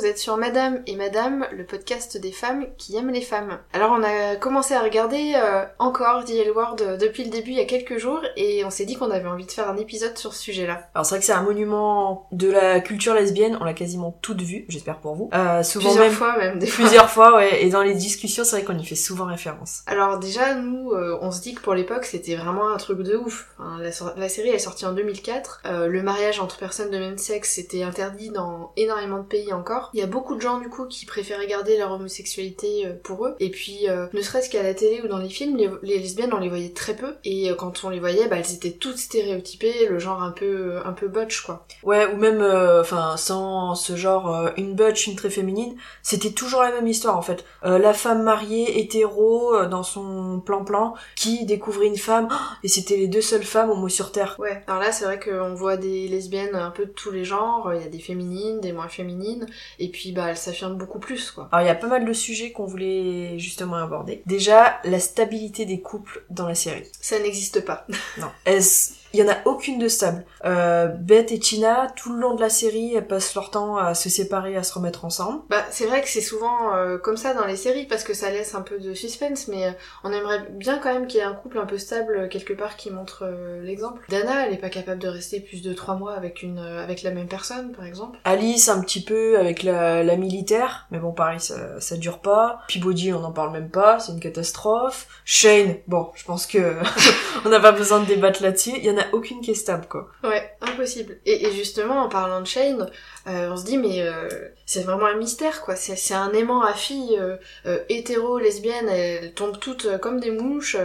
vous êtes sur Madame et Madame, le podcast des femmes qui aiment les femmes. Alors on a commencé à regarder euh, encore The L Word euh, depuis le début il y a quelques jours et on s'est dit qu'on avait envie de faire un épisode sur ce sujet-là. Alors c'est vrai que c'est un monument de la culture lesbienne, on l'a quasiment toute vue, j'espère pour vous. Euh, souvent plusieurs même, fois même, des fois. Plusieurs fois, ouais, et dans les discussions c'est vrai qu'on y fait souvent référence. Alors déjà nous, euh, on se dit que pour l'époque c'était vraiment un truc de ouf. la, la, série elle est sortie en 2004, le mariage entre personnes de même sexe était interdit dans énormément de pays encore. Il y a beaucoup de gens du coup qui préféraient garder leur homosexualité euh, pour eux. Et puis, euh, ne serait-ce qu'à la télé ou dans les films, les, lesbiennes on les voyait très peu. Et euh, quand on les voyait, bah elles étaient toutes stéréotypées, le genre un peu un peu butch quoi. Ouais, ou même, enfin, sans ce genre une butch, une très féminine, c'était toujours la même histoire en fait. la femme mariée, hétéro, dans son plan-plan, qui découvrait une femme, et c'était les deux seules femmes homo sur Terre. Ouais, alors là c'est vrai qu'on voit des lesbiennes un peu de tous les genres, il y a des féminines, des moins féminines, et puis bah elles s'affirment beaucoup plus quoi. Alors il y a pas mal de sujets qu'on voulait justement aborder. Déjà, la stabilité des couples dans la série. Ça n'existe pas. non. Est-ce il y en a aucune de stable. Euh, Beth et Tina, tout le long de la série, elles passent leur temps à se séparer, à se remettre ensemble. Bah, c'est vrai que c'est souvent euh, comme ça dans les séries parce que ça laisse un peu de suspense, mais euh, on aimerait bien quand même qu'il y ait un couple un peu stable euh, quelque part qui montre l'exemple. Dana, elle est pas capable de rester plus de trois mois avec une avec la même personne, par exemple. Alice, un petit peu avec la, la militaire, mais bon, pareil, ça, ça dure pas. Peabody, on n'en parle même pas, c'est une catastrophe. Shane, bon, je pense que on n'a pas besoin de débattre là-dessus. Il y en a aucune qui est stable, quoi. Ouais, impossible. Et, justement, en parlant de Shane, euh, on se dit, mais euh, c'est vraiment un mystère, quoi. C'est un aimant à filles euh, hétéro, lesbiennes, elles tombent toutes comme des mouches.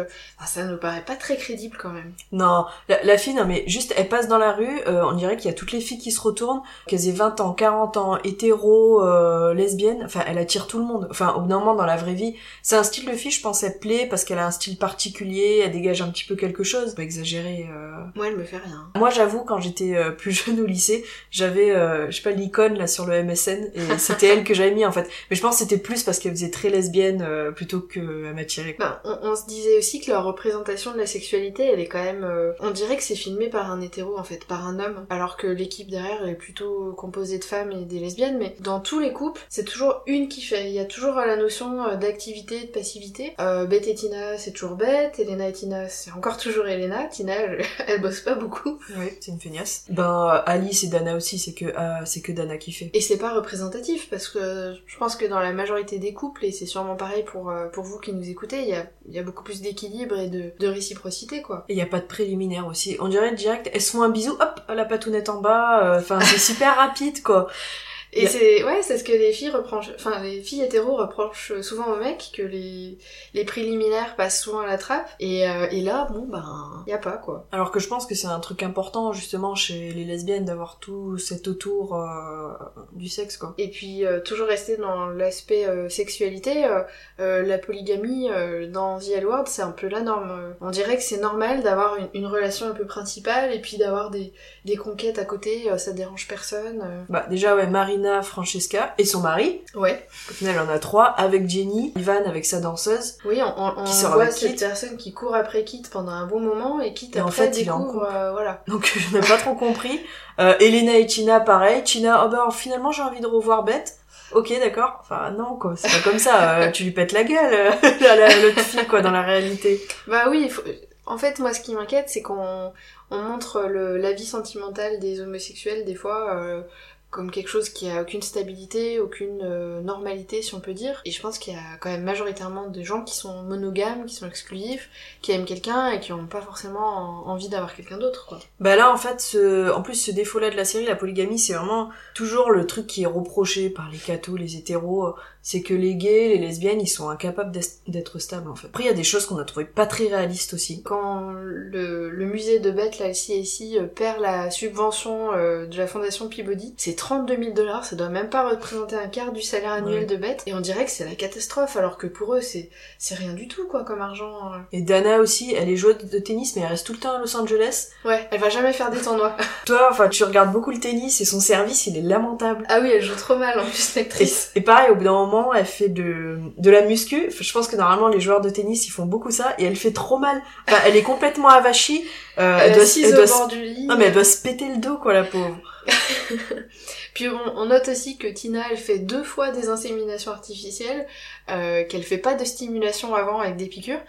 ça nous paraît pas très crédible, quand même. Non, la, fille, non, mais juste, elle passe dans la rue, on dirait qu'il y a toutes les filles qui se retournent, qu'elles aient 20 ans, 40 ans, hétéro, lesbiennes, enfin, elle attire tout le monde. Enfin, au bout d'un moment, dans la vraie vie, c'est un style de fille, je pense, elle plaît, parce qu'elle a un style particulier, elle dégage un petit peu quelque chose. Pas exagérer... Moi, elle me fait rien. Moi, j'avoue, quand j'étais euh, plus jeune au lycée, j'avais, euh, je sais pas, l'icône là sur le MSN et c'était elle que j'avais mis en fait. Mais je pense que c'était plus parce qu'elle faisait très lesbienne euh, plutôt que à m'attirer. Ben, on, se disait aussi que leur représentation de la sexualité, elle est quand même, on dirait que c'est filmé par un hétéro en fait, par un homme, alors que l'équipe derrière est plutôt composée de femmes et des lesbiennes. Mais dans tous les couples, c'est toujours une qui fait. Il y a toujours la notion d'activité, de passivité. Beth et Tina, c'est toujours Beth. Elena et Tina, c'est encore toujours Elena. Tina, elle elle bosse pas beaucoup. Oui, c'est une feignasse. Ben Alice et Dana aussi, c'est que euh, c'est que Dana qui fait. Et c'est pas représentatif parce que je pense que dans la majorité des couples et c'est sûrement pareil pour euh, pour vous qui nous écoutez, il y a il y a beaucoup plus d'équilibre et de, de réciprocité quoi. Et il y a pas de préliminaire aussi. On dirait direct, elles se font un bisou, hop, la patounette en bas. Euh, enfin, c'est super rapide quoi. Et c'est ouais, c'est ce que les filles reprochent, enfin les filles hétéros reprochent souvent aux mecs que les les préliminaires passent souvent à la trappe et, euh, et là bon ben y a pas quoi. Alors que je pense que c'est un truc important justement chez les lesbiennes d'avoir tout cet autour euh, du sexe quoi. Et puis euh, toujours rester dans l'aspect sexualité, la polygamie dans The L Word c'est un peu la norme. On dirait que c'est normal d'avoir une, une, relation un peu principale et puis d'avoir des des conquêtes à côté, ça dérange personne. Bah déjà ouais Marina Francesca et son mari. Ouais. Au final, on a trois, avec Jenny, Ivan avec sa danseuse. Oui, on, on, voit cette personne qui court après Kit pendant un bon moment et Kit après en fait, découvre, euh, voilà. Donc je n'ai pas trop compris. Euh, Elena et Tina, pareil. Tina, oh bah finalement j'ai envie de revoir Beth. Ok, d'accord. Enfin non quoi, c'est pas comme ça. Euh, tu lui pètes la gueule, l'autre fille quoi, dans la réalité. Bah oui, en fait moi ce qui m'inquiète c'est qu'on on montre le, la vie sentimentale des homosexuels des fois euh, comme quelque chose qui a aucune stabilité, aucune euh, normalité si on peut dire. Et je pense qu'il y a quand même majoritairement des gens qui sont monogames, qui sont exclusifs, qui aiment quelqu'un et qui n'ont pas forcément envie d'avoir quelqu'un d'autre quoi. Bah là en fait, ce... en plus ce défaut-là de la série, la polygamie, c'est vraiment toujours le truc qui est reproché par les cathos, les hétéros, c'est que les gays, les lesbiennes, ils sont incapables d'être stables en fait. Après il y a des choses qu'on a trouvé pas très réalistes aussi. Quand le, le musée de Beth, là, ici, euh, perd la subvention euh, de la fondation Peabody, c'est 32 000 dollars, ça doit même pas représenter un quart du salaire annuel de Beth, et on dirait que c'est la catastrophe, alors que pour eux c'est c'est rien du tout quoi comme argent. Hein. Et Dana aussi, elle est joueuse de tennis, mais elle reste tout le temps à Los Angeles. Ouais, elle va jamais faire des tournois. Toi, enfin tu regardes beaucoup le tennis et son service il est lamentable. Ah oui, elle joue trop mal en plus l'actrice. Et, pareil, au bout d'un moment, elle fait de de la muscu. Je pense que normalement les joueurs de tennis ils font beaucoup ça, et elle fait trop mal. Enfin, elle est complètement avachie. Euh, elle, doit, elle doit, bord du lit. Non mais elle doit se péter le dos quoi la pauvre. Puis on, on note aussi que Tina, elle fait deux fois des inséminations artificielles, euh, qu'elle fait pas de stimulation avant avec des piqûres.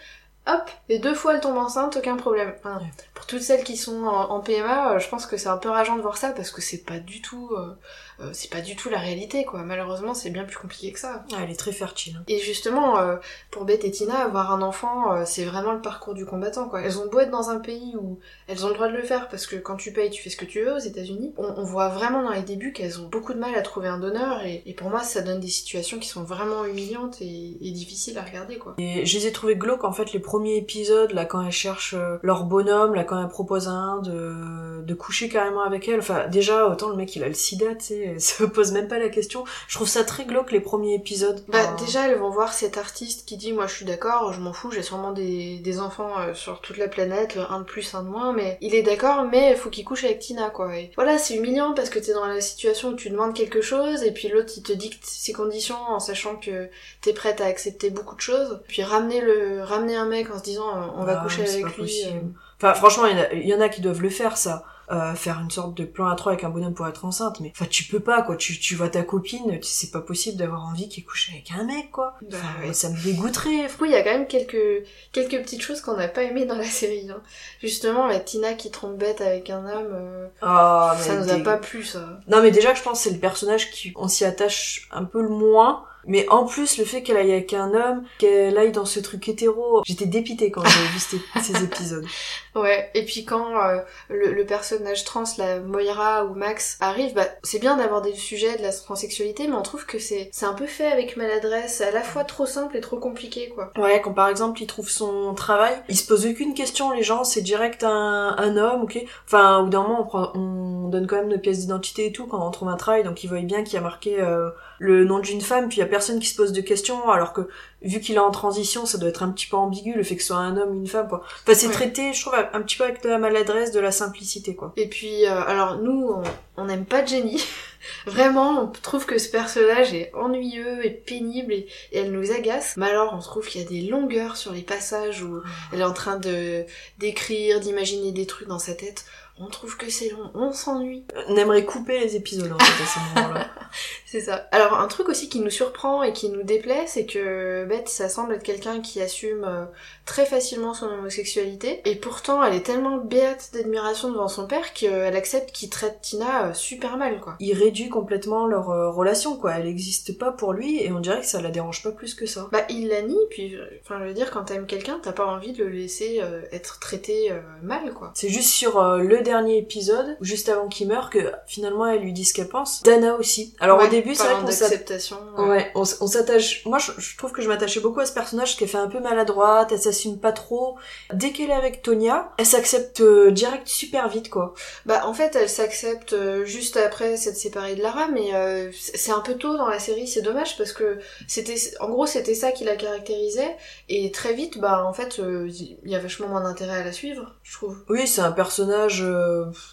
Hop, et deux fois elle tombe enceinte, aucun problème. Enfin. Pour toutes celles qui sont en, en PMA, euh, je pense que c'est un peu rageant de voir ça parce que c'est pas du tout, euh, euh, c'est pas du tout la réalité quoi. Malheureusement, c'est bien plus compliqué que ça. Ah, elle est très fertile. hein. Et justement, euh, pour Beth et Tina, avoir un enfant, euh, c'est vraiment le parcours du combattant, quoi. Elles ont beau être dans un pays où elles ont le droit de le faire, parce que quand tu payes, tu fais ce que tu veux aux États-Unis. On, on voit vraiment dans les débuts qu'elles ont beaucoup de mal à trouver un donneur, et, et pour moi, ça donne des situations qui sont vraiment humiliantes et, et difficiles à regarder, quoi. Et je les ai trouvés glauques en fait les premiers épisodes là quand elles cherchent leur bonhomme là quand elles proposent à un de de coucher carrément avec elle enfin déjà autant le mec il a le sida tu sais elle se pose même pas la question je trouve ça très glauque les premiers épisodes Bah, déjà, elles vont voir cet artiste qui dit, moi, je suis d'accord, je m'en fous, j'ai sûrement des, des enfants euh, sur toute la planète, un de plus, un de moins, mais il est d'accord, mais il faut qu'il couche avec Tina, quoi. Et voilà, c'est humiliant parce que t'es dans la situation où tu demandes quelque chose, et puis l'autre, il te dicte ses conditions en sachant que t'es prête à accepter beaucoup de choses. Puis ramener le, ramener un mec en se disant, euh, on va Ah, coucher avec lui. euh, Enfin, franchement, il y, en a- il y en a qui doivent le faire, ça. Euh, faire une sorte de plan à trois avec un bonhomme pour être enceinte. Mais, enfin, tu peux pas, quoi. Tu, tu vois ta copine, c'est pas possible d'avoir envie qu'elle couche avec un mec, quoi. Bah, ouais. Ça me dégoûterait. Coup, il y a quand même quelques, quelques petites choses qu'on n'a pas aimées dans la série. Hein. Justement, la Tina qui trompe bête avec un homme, euh, Ah, mais ça nous a pas plu, ça. Non, mais déjà, je pense c'est le personnage qui, on s'y attache un peu le moins. Mais en plus, le fait qu'elle aille avec un homme, qu'elle aille dans ce truc hétéro, j'étais dépitée quand j'ai vu ces, ces épisodes. Ouais, et puis quand euh, le, le personnage trans, la Moira ou Max, arrive, bah, c'est bien d'aborder le sujet de la transsexualité, mais on trouve que c'est c'est un peu fait avec maladresse, à la fois trop simple et trop compliqué, quoi. Ouais, quand par exemple il trouve son travail, il se pose aucune question, les gens, c'est direct un, un homme, ok? Enfin, au bout d'un moment, on, prend, on donne quand même nos pièces d'identité et tout quand on trouve un travail, donc il voit bien qu'il y a marqué euh, le nom d'une femme, puis il y a personne qui se pose de questions, alors que vu qu'il est en transition, ça doit être un petit peu ambigu le fait que ce soit un homme ou une femme, quoi. Enfin, c'est Ouais. traité, je trouve, un petit peu avec de la maladresse, de la simplicité, quoi. Et puis, euh, alors nous, on- on n'aime pas Jenny. Vraiment, on trouve que ce personnage est ennuyeux et pénible et, et elle nous agace. Mais alors, on trouve qu'il y a des longueurs sur les passages où elle est en train de d'écrire, d'imaginer des trucs dans sa tête. On trouve que c'est long, on s'ennuie. On aimerait couper les épisodes, en fait, à ce moment-là. C'est ça. Alors un truc aussi qui nous surprend et qui nous déplaît, c'est que Beth, ça semble être quelqu'un qui assume euh, très facilement son homosexualité, et pourtant elle est tellement béate d'admiration devant son père qu'elle accepte qu'il traite Tina euh, super mal, quoi. il réduit complètement leur euh, relation, quoi. Elle n'existe pas pour lui, et on dirait que ça la dérange pas plus que ça. Bah il la nie, puis enfin je veux dire quand t'aimes quelqu'un, t'as pas envie de le laisser être traité mal, quoi. C'est juste sur le dernier épisode, juste avant qu'il meure, que finalement elle lui dit ce qu'elle pense. Dana aussi. Alors au Ouais, début, c'est vrai qu'on s'attache... Ouais, on, s'attache. Moi, je, je trouve que je m'attachais beaucoup à ce personnage parce qu'elle fait un peu maladroite, elle s'assume pas trop. Dès qu'elle est avec Tonya, elle s'accepte euh, direct super vite, quoi. Bah en fait elle s'accepte euh, juste après s'être séparée de Lara mais euh, c'est un peu tôt dans la série, c'est dommage parce que c'était en gros c'était ça qui la caractérisait et très vite bah en fait il y a vachement moins d'intérêt à la suivre, je trouve. Oui, c'est un personnage.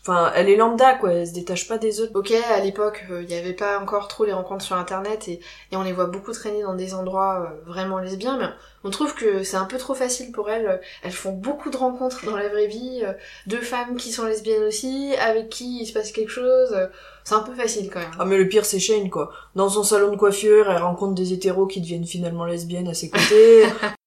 Enfin, elle est lambda, quoi. Elle se détache pas des autres. Ok, à l'époque, il n'y avait pas encore trop les rencontres sur internet et, et on les voit beaucoup traîner dans des endroits euh, vraiment lesbiens, mais on trouve que c'est un peu trop facile pour elles. Elles font beaucoup de rencontres dans la vraie vie, euh, de femmes qui sont lesbiennes aussi, avec qui il se passe quelque chose. euh, C'est un peu facile quand même. Ah mais le pire c'est Shane quoi. Dans son salon de coiffure, elle rencontre des hétéros qui deviennent finalement lesbiennes à ses côtés.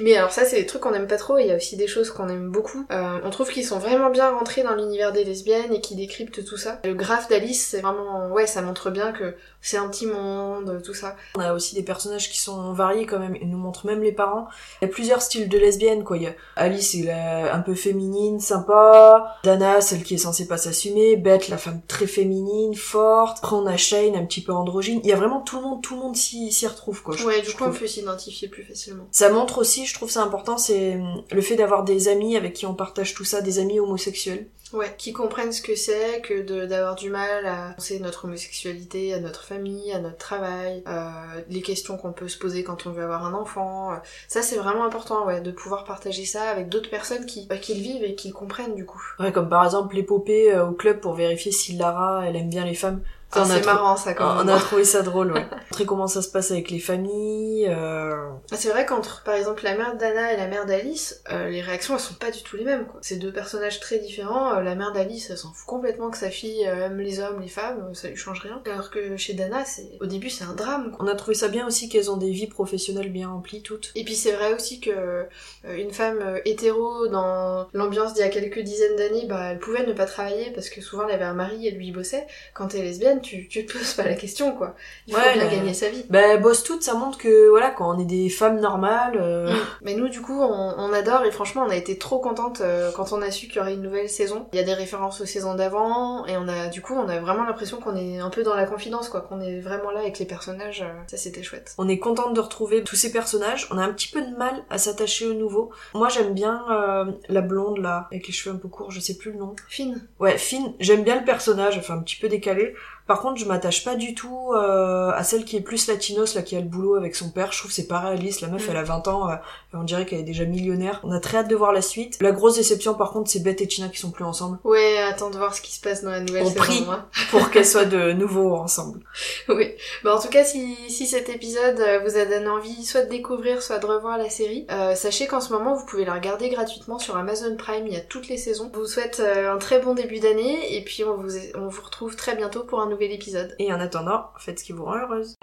Mais alors ça, c'est des trucs qu'on aime pas trop, et il y a aussi des choses qu'on aime beaucoup. Euh, on trouve qu'ils sont vraiment bien rentrés dans l'univers des lesbiennes et qui décryptent tout ça. Le graphe d'Alice, c'est vraiment... Ouais, ça montre bien que c'est un petit monde, tout ça. On a aussi des personnages qui sont variés quand même, ils nous montrent même les parents. Il y a plusieurs styles de lesbiennes quoi. Il y a Alice, elle est un peu féminine, sympa. Dana, celle qui est censée pas s'assumer. Beth, la femme très féminine, forte. Après on a Shane, un petit peu androgyne. Il y a vraiment tout le monde, tout le monde s'y retrouve quoi. Ouais, je du coup, on trouve. peut s'identifier plus facilement. Ça montre aussi, je trouve ça important, c'est hum, le fait d'avoir des amis avec qui on partage tout ça, des amis homosexuels. Ouais, qui comprennent ce que c'est que d'avoir du mal à penser notre homosexualité, à notre famille, à notre travail, euh, les questions qu'on peut se poser quand on veut avoir un enfant. euh. Ça, c'est vraiment important, ouais, de pouvoir partager ça avec d'autres personnes qui, bah, qui le vivent et qui le comprennent, du coup. Ouais, comme par exemple l'épopée euh, au club pour vérifier si Lara, elle aime bien les femmes. Ah, on a c'est marrant ça quand On même. a trouvé ça drôle, ouais. Montrer comment ça se passe avec les familles. euh, Ah, C'est vrai qu'entre par exemple la mère d'Anna et la mère d'Alice, euh, les réactions elles sont pas du tout les mêmes quoi. C'est deux personnages très différents. Euh, la mère d'Alice elle s'en fout complètement que sa fille aime les hommes, les femmes, ça lui change rien. Alors que chez Dana c'est au début c'est un drame quoi. On a trouvé ça bien aussi qu'elles ont des vies professionnelles bien remplies toutes. Et puis c'est vrai aussi que une femme hétéro dans l'ambiance d'il y a quelques dizaines d'années, bah elle pouvait ne pas travailler parce que souvent elle avait un mari et lui il bossait. Quand t'es lesbienne, tu, tu te poses pas la question quoi. Il faut Ouais, bien mais- gagner sa vie. Bah, elles bossent toutes, ça montre que voilà, quand on est des femmes normales, euh, Mais nous, du coup, on, on adore et franchement, on a été trop contente euh, quand on a su qu'il y aurait une nouvelle saison. Il y a des références aux saisons d'avant et on a, du coup, on a vraiment l'impression qu'on est un peu dans la confidence, quoi, qu'on est vraiment là avec les personnages. euh, ça, c'était chouette. on est contente de retrouver tous ces personnages. On a un petit peu de mal à s'attacher aux nouveaux. Moi, j'aime bien euh, la blonde là, avec les cheveux un peu courts, je sais plus le nom. Fine. Ouais, Finn, j'aime bien le personnage, enfin un petit peu décalé. Par contre, je m'attache pas du tout euh, à celle qui est plus latinos, là, qui a le boulot avec son père. Je trouve que c'est pas réaliste. La meuf, Mm. elle a 20 ans, euh, on dirait qu'elle est déjà millionnaire. On a très hâte de voir la suite. La grosse déception, par contre, c'est Beth et Tina qui sont plus ensemble. Ouais, attends de voir ce qui se passe dans la nouvelle On saison. prie. hein. Pour qu'elles soient de nouveau ensemble. oui. Bah, en tout cas, si, si cet épisode euh, vous a donné envie soit de découvrir, soit de revoir la série, euh, sachez qu'en ce moment, vous pouvez la regarder gratuitement sur Amazon Prime. Il y a toutes les saisons. Je vous souhaite euh, un très bon début d'année et puis on vous, on vous retrouve très bientôt pour un nouvel épisode. Et en attendant, faites ce qui vous rend heureuse.